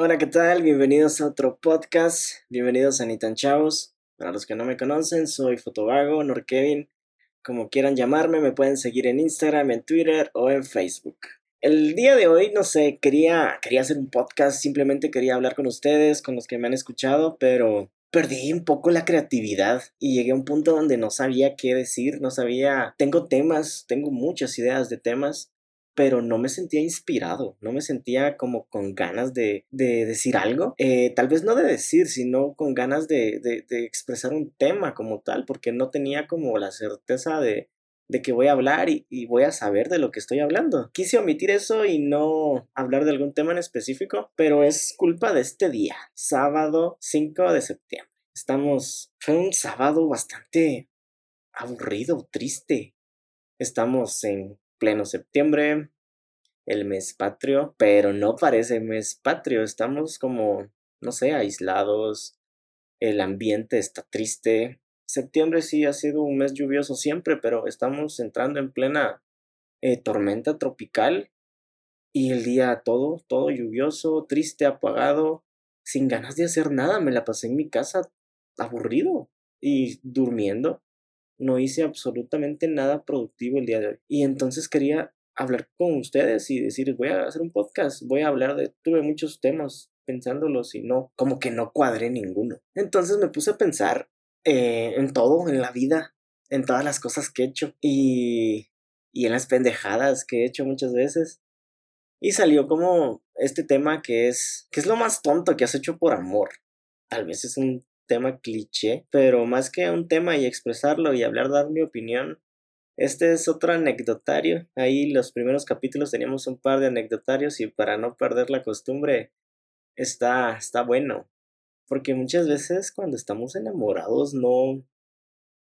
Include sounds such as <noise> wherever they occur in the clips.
Hola, ¿qué tal? Bienvenidos a otro podcast. Bienvenidos a Nitan Chavos. Para los que no me conocen, soy Fotovago, Norkevin. Como quieran llamarme, me pueden seguir en Instagram, en Twitter o en Facebook. El día de hoy, no sé, quería, quería hacer un podcast, simplemente quería hablar con ustedes, con los que me han escuchado, pero perdí un poco la creatividad y llegué a un punto donde no sabía qué decir, no sabía, tengo temas, tengo muchas ideas de temas, pero no me sentía inspirado, no me sentía como con ganas de, decir algo, eh, tal vez no de decir, sino con ganas de, expresar un tema como tal, porque no tenía como la certeza de, que voy a hablar y, y, voy a saber de lo que estoy hablando. Quise omitir eso y no hablar de algún tema en específico, pero es culpa de este día, sábado 5 de septiembre. Estamos, fue un sábado bastante aburrido, triste. Estamos en pleno septiembre, el mes patrio, pero no parece mes patrio, estamos como, no sé, aislados, el ambiente está triste. Septiembre sí ha sido un mes lluvioso siempre, pero estamos entrando en plena eh, tormenta tropical y el día todo, todo lluvioso, triste, apagado, sin ganas de hacer nada, me la pasé en mi casa aburrido y durmiendo no hice absolutamente nada productivo el día de hoy. Y entonces quería hablar con ustedes y decir, voy a hacer un podcast, voy a hablar de, tuve muchos temas pensándolos y no, como que no cuadré ninguno. Entonces me puse a pensar eh, en todo, en la vida, en todas las cosas que he hecho y, y en las pendejadas que he hecho muchas veces. Y salió como este tema que es, que es lo más tonto que has hecho por amor. Tal vez es un tema cliché, pero más que un tema y expresarlo y hablar, dar mi opinión, este es otro anecdotario. Ahí los primeros capítulos teníamos un par de anecdotarios y para no perder la costumbre, está, está bueno. Porque muchas veces cuando estamos enamorados no,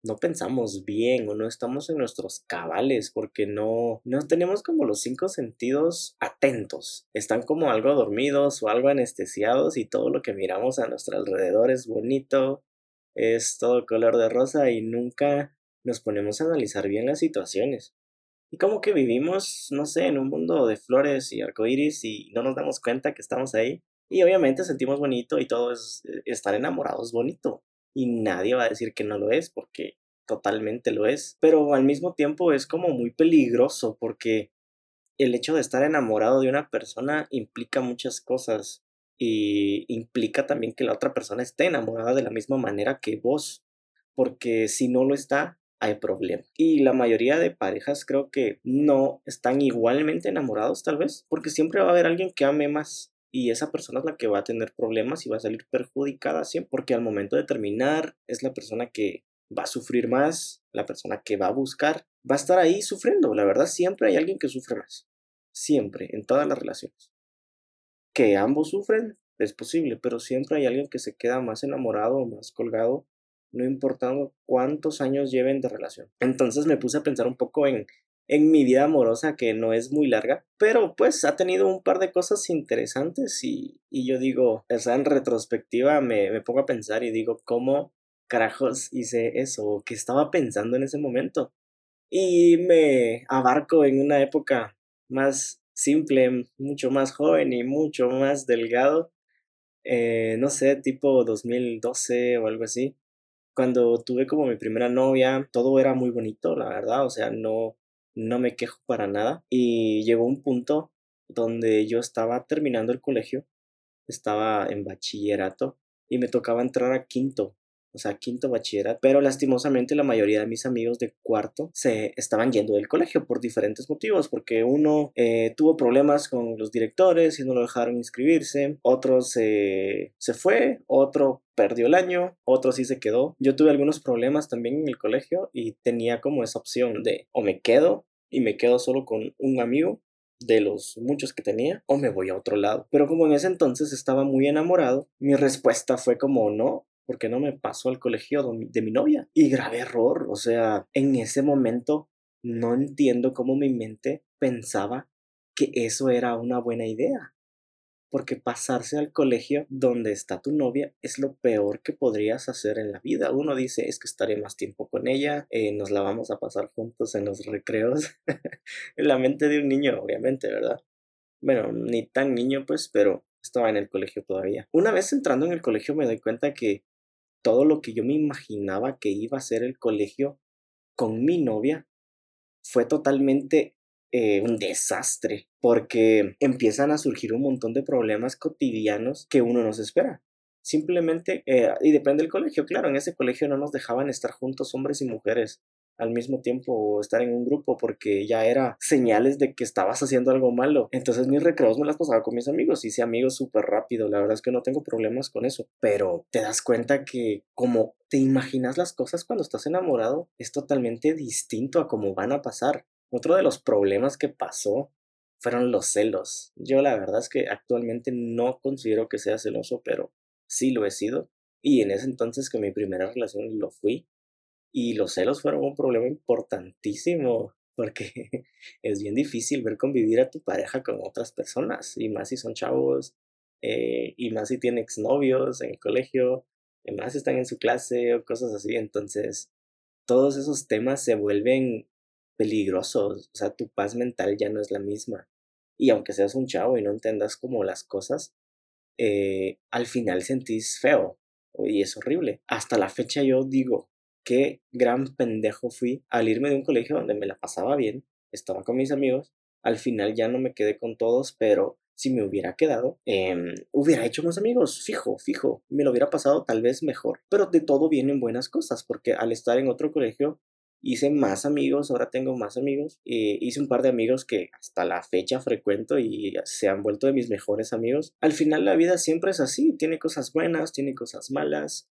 no pensamos bien o no estamos en nuestros cabales porque no, no tenemos como los cinco sentidos atentos. Están como algo dormidos o algo anestesiados y todo lo que miramos a nuestro alrededor es bonito, es todo color de rosa y nunca nos ponemos a analizar bien las situaciones. Y como que vivimos, no sé, en un mundo de flores y arcoíris y no nos damos cuenta que estamos ahí. Y obviamente sentimos bonito y todo es eh, estar enamorados bonito y nadie va a decir que no lo es porque totalmente lo es, pero al mismo tiempo es como muy peligroso porque el hecho de estar enamorado de una persona implica muchas cosas y implica también que la otra persona esté enamorada de la misma manera que vos, porque si no lo está, hay problema. Y la mayoría de parejas creo que no están igualmente enamorados tal vez, porque siempre va a haber alguien que ame más y esa persona es la que va a tener problemas y va a salir perjudicada siempre, porque al momento de terminar es la persona que va a sufrir más, la persona que va a buscar va a estar ahí sufriendo. La verdad, siempre hay alguien que sufre más. Siempre, en todas las relaciones. Que ambos sufren, es posible, pero siempre hay alguien que se queda más enamorado o más colgado, no importando cuántos años lleven de relación. Entonces me puse a pensar un poco en en mi vida amorosa que no es muy larga, pero pues ha tenido un par de cosas interesantes y, yo digo, o sea, en retrospectiva me, me, pongo a pensar y digo, ¿cómo carajos hice eso? ¿Qué estaba pensando en ese momento? Y me abarco en una época más simple, mucho más joven y mucho más delgado, eh, no sé, tipo 2012 o algo así. Cuando tuve como mi primera novia, todo era muy bonito, la verdad, o sea, no, no me quejo para nada. Y llegó un punto donde yo estaba terminando el colegio, estaba en bachillerato y me tocaba entrar a quinto o sea, quinto bachillerato, pero lastimosamente la mayoría de mis amigos de cuarto se estaban yendo del colegio por diferentes motivos, porque uno eh, tuvo problemas con los directores y no lo dejaron inscribirse, otro se, se fue, otro perdió el año, otro sí se quedó. Yo tuve algunos problemas también en el colegio y tenía como esa opción de o me quedo y me quedo solo con un amigo de los muchos que tenía o me voy a otro lado. Pero como en ese entonces estaba muy enamorado, mi respuesta fue como no, porque no me pasó al colegio de mi novia. Y grave error, o sea, en ese momento no entiendo cómo mi mente pensaba que eso era una buena idea. Porque pasarse al colegio donde está tu novia es lo peor que podrías hacer en la vida. Uno dice, es que estaré más tiempo con ella, eh, nos la vamos a pasar juntos en los recreos. en <laughs> la mente de un niño, obviamente, ¿verdad? Bueno, ni tan niño, pues, pero estaba en el colegio todavía. Una vez entrando en el colegio me doy cuenta que todo lo que yo me imaginaba que iba a ser el colegio con mi novia fue totalmente eh, un desastre, porque empiezan a surgir un montón de problemas cotidianos que uno no se espera. Simplemente, eh, y depende del colegio, claro, en ese colegio no nos dejaban estar juntos hombres y mujeres al mismo tiempo o estar en un grupo porque ya era señales de que estabas haciendo algo malo. Entonces mis recreos me las pasaba con mis amigos, hice amigos súper rápido, la verdad es que no tengo problemas con eso, pero te das cuenta que como te imaginas las cosas cuando estás enamorado es totalmente distinto a cómo van a pasar. Otro de los problemas que pasó fueron los celos. Yo la verdad es que actualmente no considero que sea celoso, pero sí lo he sido. Y en ese entonces que mi primera relación lo fui, y los celos fueron un problema importantísimo porque <laughs> es bien difícil ver convivir a tu pareja con otras personas, y más si son chavos, eh, y más si tienen exnovios en el colegio, y más si están en su clase o cosas así. Entonces, todos esos temas se vuelven peligrosos, o sea, tu paz mental ya no es la misma. Y aunque seas un chavo y no entendas como las cosas, eh, al final sentís feo y es horrible. Hasta la fecha yo digo, qué gran pendejo fui al irme de un colegio donde me la pasaba bien, estaba con mis amigos, al final ya no me quedé con todos, pero si me hubiera quedado, em, hubiera hecho más amigos, fijo, fijo, me lo hubiera pasado tal vez mejor, pero de todo vienen buenas cosas, porque al estar en otro colegio hice más amigos, ahora tengo más amigos, hice un par de amigos que hasta la fecha frecuento y se han vuelto de mis mejores amigos. Al final la vida siempre es así, tiene cosas buenas, tiene cosas malas,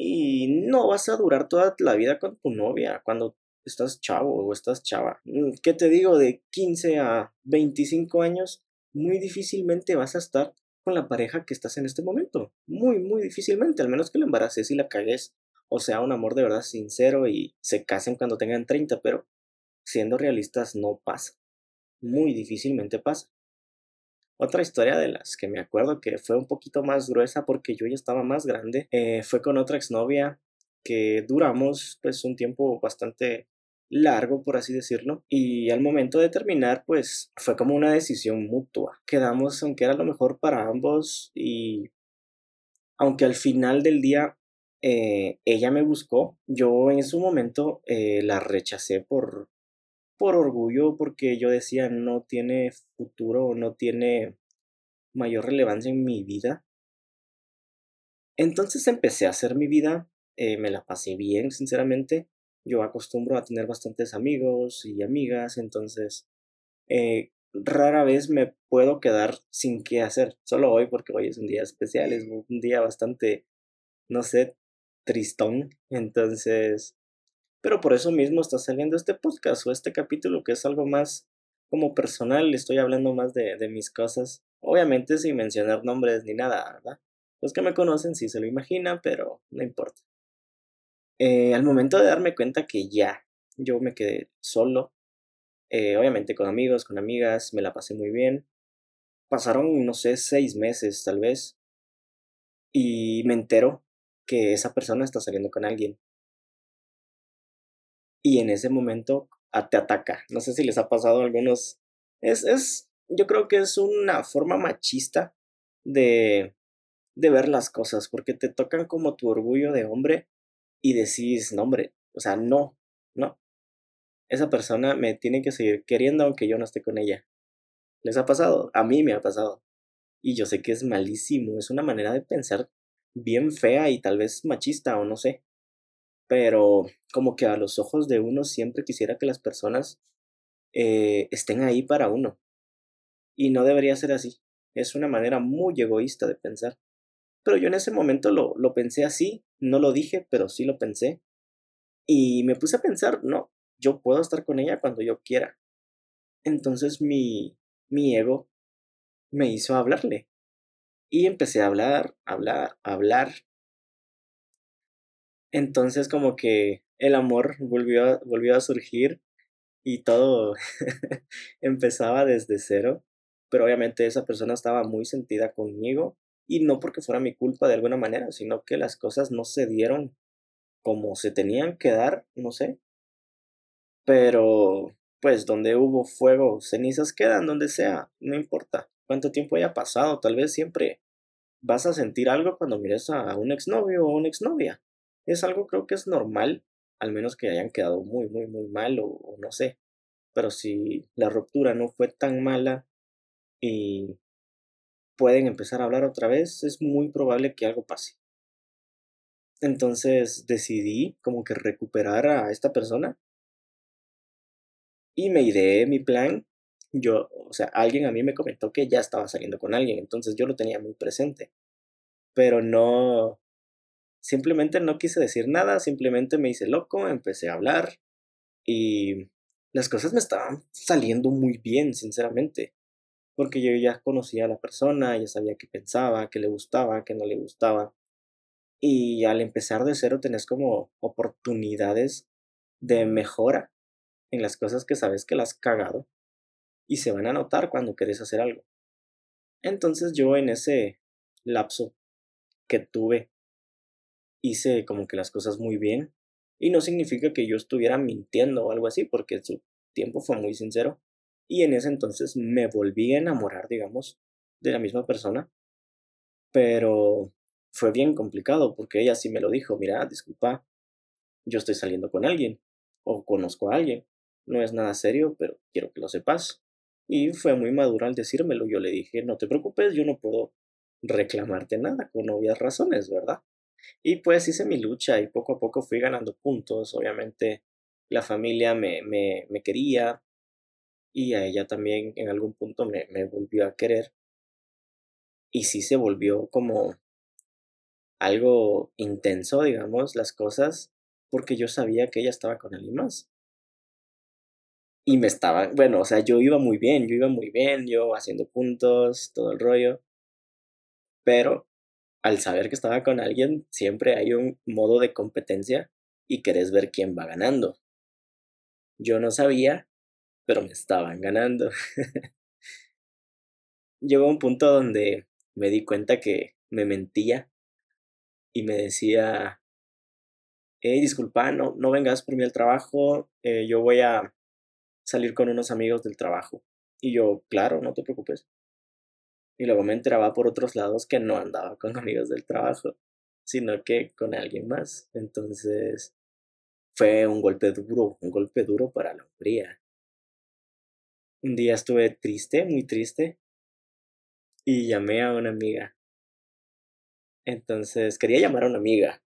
y no vas a durar toda la vida con tu novia cuando estás chavo o estás chava. Mm, ¿Qué te digo? De 15 a 25 años, muy difícilmente vas a estar con la pareja que estás en este momento. Muy, muy difícilmente, al menos que la embaraces y la cagues. O sea, un amor de verdad sincero y se casen cuando tengan 30, pero siendo realistas no pasa. Muy difícilmente pasa. Otra historia de las que me acuerdo que fue un poquito más gruesa porque yo ya estaba más grande eh, fue con otra exnovia que duramos pues un tiempo bastante largo por así decirlo y al momento de terminar pues fue como una decisión mutua. Quedamos aunque era lo mejor para ambos y aunque al final del día eh, ella me buscó yo en su momento eh, la rechacé por por orgullo, porque yo decía no tiene futuro, no tiene mayor relevancia en mi vida. Entonces empecé a hacer mi vida, eh, me la pasé bien, sinceramente. Yo acostumbro a tener bastantes amigos y amigas, entonces eh, rara vez me puedo quedar sin qué hacer. Solo hoy, porque hoy es un día especial, es un día bastante, no sé, tristón. Entonces, pero por eso mismo está saliendo este podcast o este capítulo que es algo más como personal, estoy hablando más de, mis cosas. Obviamente sin mencionar nombres ni nada, ¿verdad? Los que me conocen sí se lo imaginan, pero no importa. Eh, al momento de darme cuenta que ya yo me quedé solo, eh, obviamente con amigos, con amigas, me la pasé muy bien. Pasaron, no sé, seis meses tal vez. Y me entero que esa persona está saliendo con alguien y en ese momento te ataca. No sé si les ha pasado a algunos. Es, es, yo creo que es una forma machista de, de ver las cosas, porque te tocan como tu orgullo de hombre y decís, no, hombre, o sea, no, no. Esa persona me tiene que seguir queriendo aunque yo no esté con ella. ¿Les ha pasado? A mí me ha pasado. Y yo sé que es malísimo, es una manera de pensar bien fea y tal vez machista o no sé pero como que a los ojos de uno siempre quisiera que las personas eh, estén ahí para uno. Y no debería ser así. Es una manera muy egoísta de pensar. Pero yo en ese momento lo, lo pensé así, no lo dije, pero sí lo pensé. Y me puse a pensar, no, yo puedo estar con ella cuando yo quiera. Entonces mi, mi ego me hizo hablarle. Y empecé a hablar, hablar, hablar. Entonces como que el amor volvió a, volvió a surgir y todo <laughs> empezaba desde cero, pero obviamente esa persona estaba muy sentida conmigo y no porque fuera mi culpa de alguna manera, sino que las cosas no se dieron como se tenían que dar, no sé. Pero pues donde hubo fuego, cenizas quedan, donde sea, no importa. cuánto tiempo haya pasado, tal vez siempre vas a sentir algo cuando mires a un exnovio o una exnovia. Es algo creo que es normal, al menos que hayan quedado muy, muy, muy mal o, no sé. Pero si la ruptura no fue tan mala y pueden empezar a hablar otra vez, es muy probable que algo pase. Entonces decidí como que recuperar a esta persona y me ideé mi plan. Yo, o sea, alguien a mí me comentó que ya estaba saliendo con alguien, entonces yo lo tenía muy presente. Pero no, simplemente no quise decir nada, simplemente me hice loco, empecé a hablar y las cosas me estaban saliendo muy bien, sinceramente. Porque yo ya conocía a la persona, ya sabía qué pensaba, qué le gustaba, qué no le gustaba. Y al empezar de cero tenés como oportunidades de mejora en las cosas que sabes que las has cagado y se van a notar cuando querés hacer algo. Entonces yo en ese lapso que tuve hice como que las cosas muy bien y no significa que yo estuviera mintiendo o algo así porque su tiempo fue muy sincero y en ese entonces me volví a enamorar digamos de la misma persona pero fue bien complicado porque ella sí me lo dijo, mira, disculpa, yo estoy saliendo con alguien o conozco a alguien. No es nada serio, pero quiero que lo sepas. Y fue muy madura al decírmelo. Yo le dije, no te preocupes, yo no puedo reclamarte nada con obvias razones, ¿verdad? Y pues hice mi lucha y poco a poco fui ganando puntos. Obviamente la familia me, me, me quería y a ella también en algún punto me, me volvió a querer. Y sí se volvió como algo intenso, digamos, las cosas, porque yo sabía que ella estaba con alguien más. Y me estaba, bueno, o sea, yo iba muy bien, yo iba muy bien, yo haciendo puntos, todo el rollo. Pero al saber que estaba con alguien, siempre hay un modo de competencia y querés ver quién va ganando. Yo no sabía, pero me estaban ganando. <laughs> Llegó un punto donde me di cuenta que me mentía y me decía, hey, disculpa, no, no vengas por mí al trabajo, eh, yo voy a salir con unos amigos del trabajo. Y yo, claro, no te preocupes. Y luego me enteraba por otros lados que no andaba con <laughs> amigos del trabajo, sino que con alguien más. Entonces, fue un golpe duro, un golpe duro para la hombría. Un día estuve triste, muy triste, y llamé a una amiga entonces quería llamar a una amiga.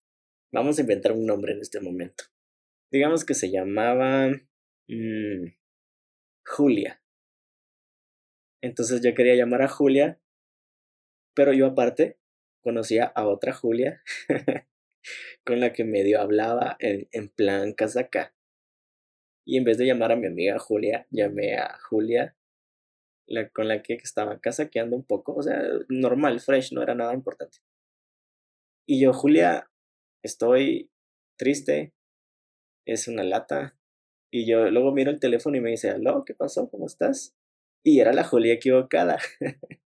Vamos a inventar un nombre en este momento. Digamos que se llamaba mm, Julia. Entonces yo quería llamar a Julia, pero yo aparte conocía a otra Julia <laughs> con la que medio hablaba en, en plan casaca. Y en vez de llamar a mi amiga Julia, llamé a Julia, la, con la que estaba casaqueando un poco. O sea, normal, fresh, no era nada importante. Y yo, Julia, estoy triste, es una lata. Y yo luego miro el teléfono y me dice, aló, ¿qué pasó? ¿Cómo estás? Y era la Julia equivocada. <laughs>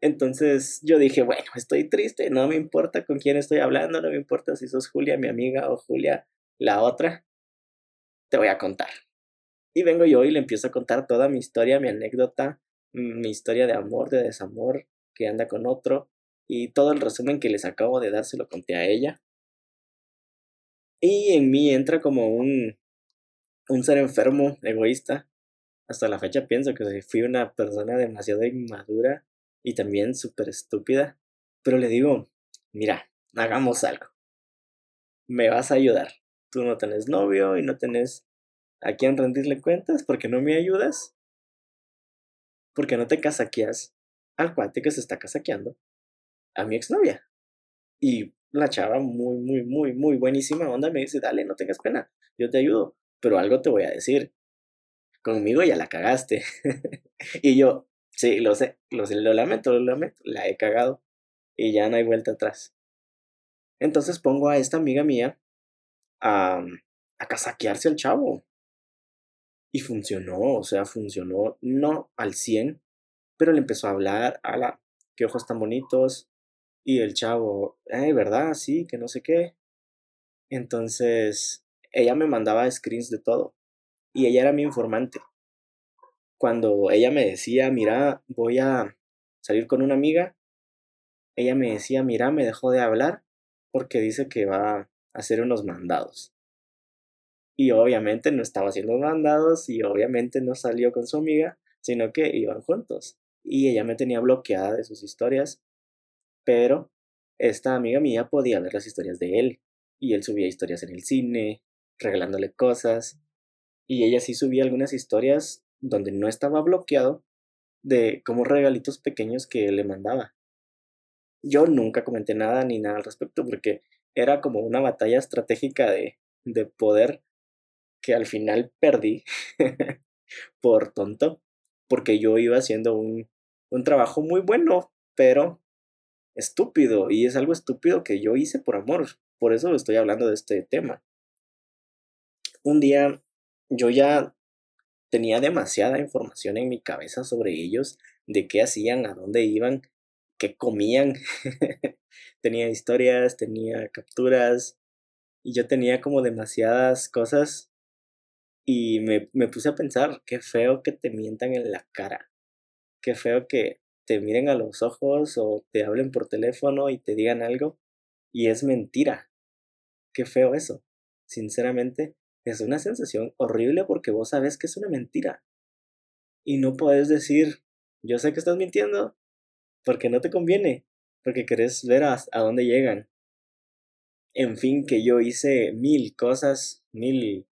Entonces yo dije, bueno, estoy triste, no me importa con quién estoy hablando, no me importa si sos Julia, mi amiga, o Julia, la otra, te voy a contar. Y vengo yo y le empiezo a contar toda mi historia, mi anécdota, mi historia de amor, de desamor, que anda con otro, y todo el resumen que les acabo de dar se lo conté a ella. Y en mí entra como un, un ser enfermo, egoísta. Hasta la fecha pienso que fui una persona demasiado inmadura y también súper estúpida. Pero le digo, mira, hagamos algo. Me vas a ayudar. Tú no tenés novio y no tenés a quién rendirle cuentas porque no me ayudas. Porque no te casaqueas al cuate que se está casaqueando a mi exnovia. Y la chava muy, muy, muy, muy buenísima onda me dice, dale, no tengas pena, yo te ayudo, pero algo te voy a decir. Conmigo ya la cagaste. <laughs> y yo, sí, lo sé, lo sé, lo lamento, lo lamento, la he cagado y ya no hay vuelta atrás. Entonces pongo a esta amiga mía a, casaquearse al chavo. Y funcionó, o sea, funcionó no al 100, pero le empezó a hablar, a la, qué ojos tan bonitos, y el chavo, ay, ¿verdad? Sí, que no sé qué. Entonces, ella me mandaba screens de todo. Y ella era mi informante. Cuando ella me decía, mira, voy a salir con una amiga, ella me decía, mira, me dejó de hablar porque dice que va a hacer unos mandados. Y obviamente no estaba haciendo mandados y obviamente no salió con su amiga, sino que iban juntos. Y ella me tenía bloqueada de sus historias, pero esta amiga mía podía ver las historias de él. Y él subía historias en el cine, regalándole cosas. Y ella sí subía algunas historias donde no estaba bloqueado de como regalitos pequeños que le mandaba. Yo nunca comenté nada ni nada al respecto porque era como una batalla estratégica de, de poder que al final perdí <laughs> por tonto, porque yo iba haciendo un, un trabajo muy bueno, pero estúpido, y es algo estúpido que yo hice por amor, por eso estoy hablando de este tema. Un día yo ya tenía demasiada información en mi cabeza sobre ellos, de qué hacían, a dónde iban, qué comían. <laughs> tenía historias, tenía capturas, y yo tenía como demasiadas cosas y me, me, puse a pensar, qué feo que te mientan en la cara, qué feo que te miren a los ojos o te hablen por teléfono y te digan algo y es mentira. Qué feo eso. Sinceramente, es una sensación horrible porque vos sabes que es una mentira. Y no puedes decir, yo sé que estás mintiendo, porque no te conviene, porque querés ver a, a dónde llegan. En fin, que yo hice mil cosas, mil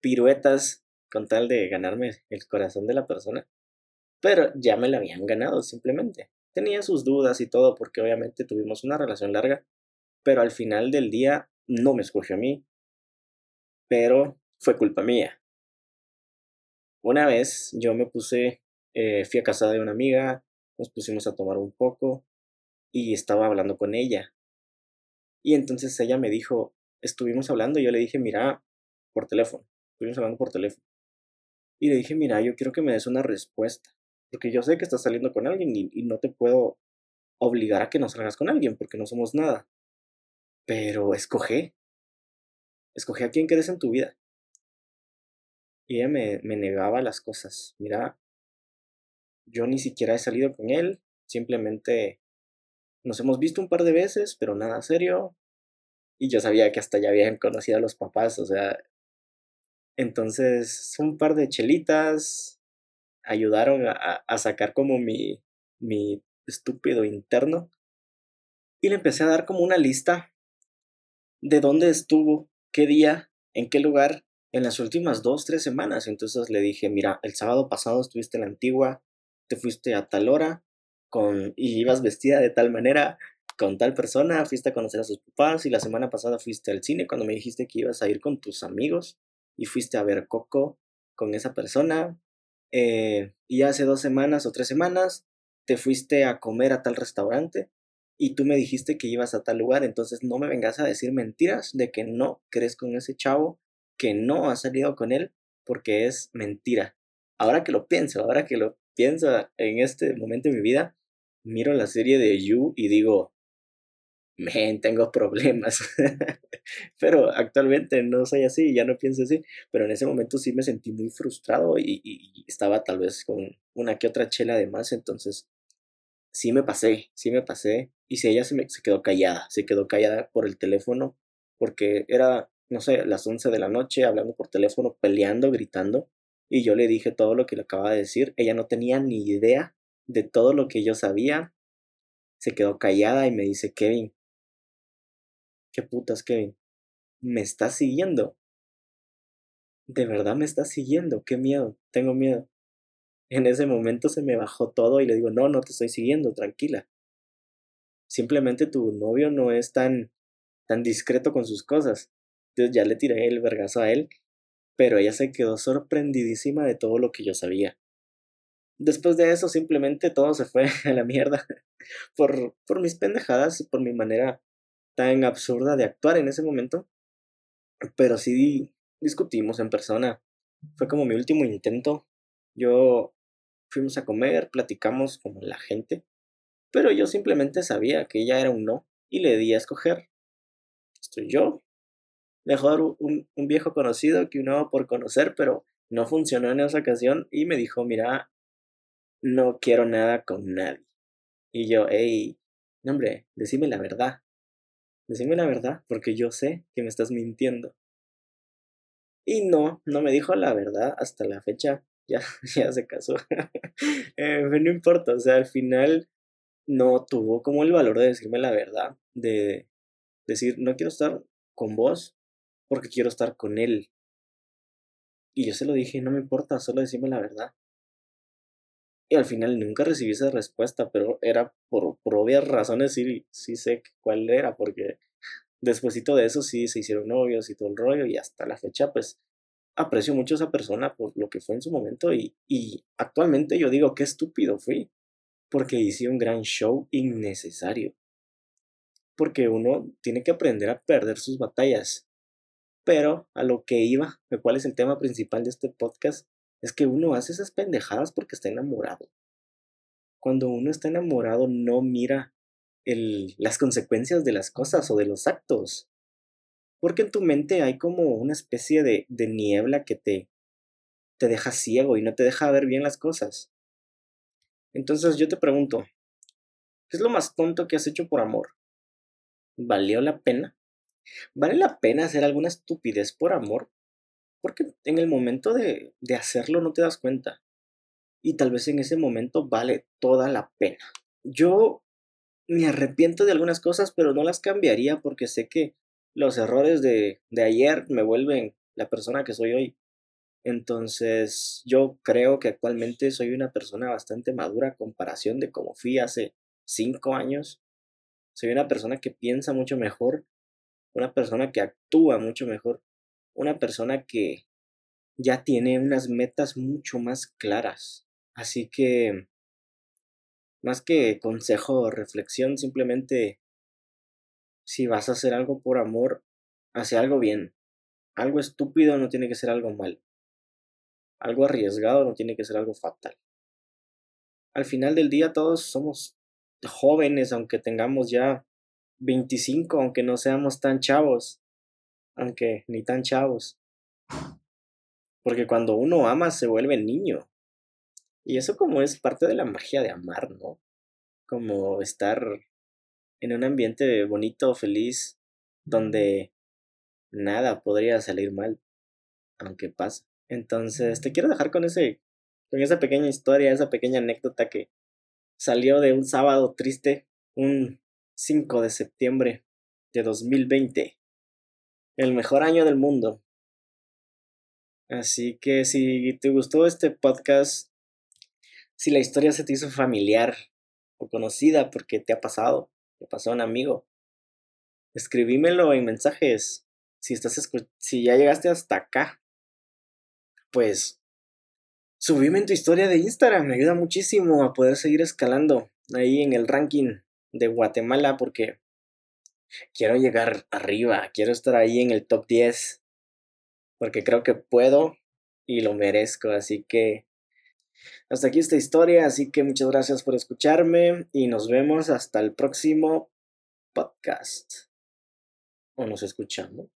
piruetas con tal de ganarme el corazón de la persona. Pero ya me la habían ganado simplemente. Tenía sus dudas y todo porque obviamente tuvimos una relación larga, pero al final del día no me escogió a mí, pero fue culpa mía. Una vez yo me puse, eh, fui a casa de una amiga, nos pusimos a tomar un poco y estaba hablando con ella. Y entonces ella me dijo, estuvimos hablando y yo le dije, mira, por teléfono, estuvimos hablando por teléfono. Y le dije, mira, yo quiero que me des una respuesta, porque yo sé que estás saliendo con alguien y, no te puedo obligar a que no salgas con alguien, porque no somos nada. Pero escoge, escoge a quién quieres en tu vida. Y ella me, me negaba las cosas. Mira, yo ni siquiera he salido con él, simplemente nos hemos visto un par de veces, pero nada serio. Y yo sabía que hasta ya habían conocido a los papás, o sea. Entonces, un par de chelitas ayudaron a, a sacar como mi, mi estúpido interno. Y le empecé a dar como una lista de dónde estuvo qué día, en qué lugar en las últimas dos, tres semanas. Entonces le dije, mira, el sábado pasado estuviste en la antigua, te fuiste a tal hora con, y ibas vestida de tal manera con tal persona, fuiste a conocer a sus papás y la semana pasada fuiste al cine cuando me dijiste que ibas a ir con tus amigos y fuiste a ver Coco con esa persona. Eh, y hace dos semanas o tres semanas te fuiste a comer a tal restaurante y tú me dijiste que ibas a tal lugar, entonces no me vengas a decir mentiras de que no crees con ese chavo, que no has salido con él, porque es mentira. Ahora que lo pienso, ahora que lo pienso en este momento de mi vida, miro la serie de You y digo, men, tengo problemas. <laughs> pero actualmente no soy así, ya no pienso así. Pero en ese momento sí me sentí muy frustrado y, y estaba tal vez con una que otra chela de más, entonces sí me pasé, sí me pasé. Y si ella se, me, quedó callada, se quedó callada por el teléfono, porque era, no sé, las 11 de la noche hablando por teléfono, peleando, gritando. Y yo le dije todo lo que le acababa de decir. Ella no tenía ni idea de todo lo que yo sabía. Se quedó callada y me dice, Kevin, ¿qué putas, Kevin? ¿Me estás siguiendo? De verdad me estás siguiendo, qué miedo, tengo miedo. En ese momento se me bajó todo y le digo, no, no te estoy siguiendo, tranquila. Simplemente tu novio no es tan, tan discreto con sus cosas. Entonces ya le tiré el vergazo a él, pero ella se quedó sorprendidísima de todo lo que yo sabía. Después de eso simplemente todo se fue <laughs> a la mierda por, por mis pendejadas y por mi manera tan absurda de actuar en ese momento. Pero sí discutimos en persona. Fue como mi último intento. Yo fuimos a comer, platicamos como la gente, pero yo simplemente sabía que ella era un no y le di a escoger. Estoy yo. Mejor un, un viejo conocido que un nuevo por conocer, pero no funcionó en esa ocasión y me dijo, mira, no quiero nada con nadie. Y yo, hey, no hombre, decime la verdad. Decime la verdad, porque yo sé que me estás mintiendo. Y no, no me dijo la verdad hasta la fecha. <laughs> Ya, ya se casó. <laughs> no importa, o sea, al final no tuvo como el valor de decirme la verdad. De decir, no quiero estar con vos porque quiero estar con él. Y yo se lo dije, no me importa, solo decime la verdad. Y al final nunca recibí esa respuesta, pero era por, por obvias razones, sí, sí sé cuál era, porque despuésito de eso sí se hicieron novios y todo el rollo, y hasta la fecha, pues aprecio mucho a esa persona por lo que fue en su momento y, y actualmente yo digo qué estúpido fui, porque hice un gran show innecesario. Porque uno tiene que aprender a perder sus batallas. Pero a lo que iba, cuál es el tema principal de este podcast, es que uno hace esas pendejadas porque está enamorado. Cuando uno está enamorado no mira el, las consecuencias de las cosas o de los actos. Porque en tu mente hay como una especie de, niebla que te, te deja ciego y no te deja ver bien las cosas. Entonces yo te pregunto, ¿qué es lo más tonto que has hecho por amor? ¿Valió la pena? ¿Vale la pena hacer alguna estupidez por amor? Porque en el momento de, de hacerlo no te das cuenta. Y tal vez en ese momento vale toda la pena. Yo me arrepiento de algunas cosas, pero no las cambiaría porque sé que los errores de, de ayer me vuelven la persona que soy hoy. Entonces, yo creo que actualmente soy una persona bastante madura a comparación de como fui hace cinco años. Soy una persona que piensa mucho mejor, una persona que actúa mucho mejor, una persona que ya tiene unas metas mucho más claras. Así que, más que consejo o reflexión, simplemente si vas a hacer algo por amor, hace algo bien. Algo estúpido no tiene que ser algo mal. Algo arriesgado no tiene que ser algo fatal. Al final del día todos somos jóvenes, aunque tengamos ya 25, aunque no seamos tan chavos, aunque ni tan chavos. Porque cuando uno ama se vuelve niño. Y eso como es parte de la magia de amar, ¿no? Como estar en un ambiente bonito, feliz, donde nada podría salir mal, aunque pasa. Entonces, te quiero dejar con ese con esa pequeña historia, esa pequeña anécdota que salió de un sábado triste, un 5 de septiembre de 2020. El mejor año del mundo. Así que si te gustó este podcast, si la historia se te hizo familiar o conocida porque te ha pasado, pasó un amigo. Escribímelo en mensajes. Si estás si ya llegaste hasta acá, pues subime en tu historia de Instagram. Me ayuda muchísimo a poder seguir escalando ahí en el ranking de Guatemala porque quiero llegar arriba, quiero estar ahí en el top 10 porque creo que puedo y lo merezco. Así que hasta aquí esta historia, así que muchas gracias por escucharme y nos vemos hasta el próximo podcast. O nos escuchamos.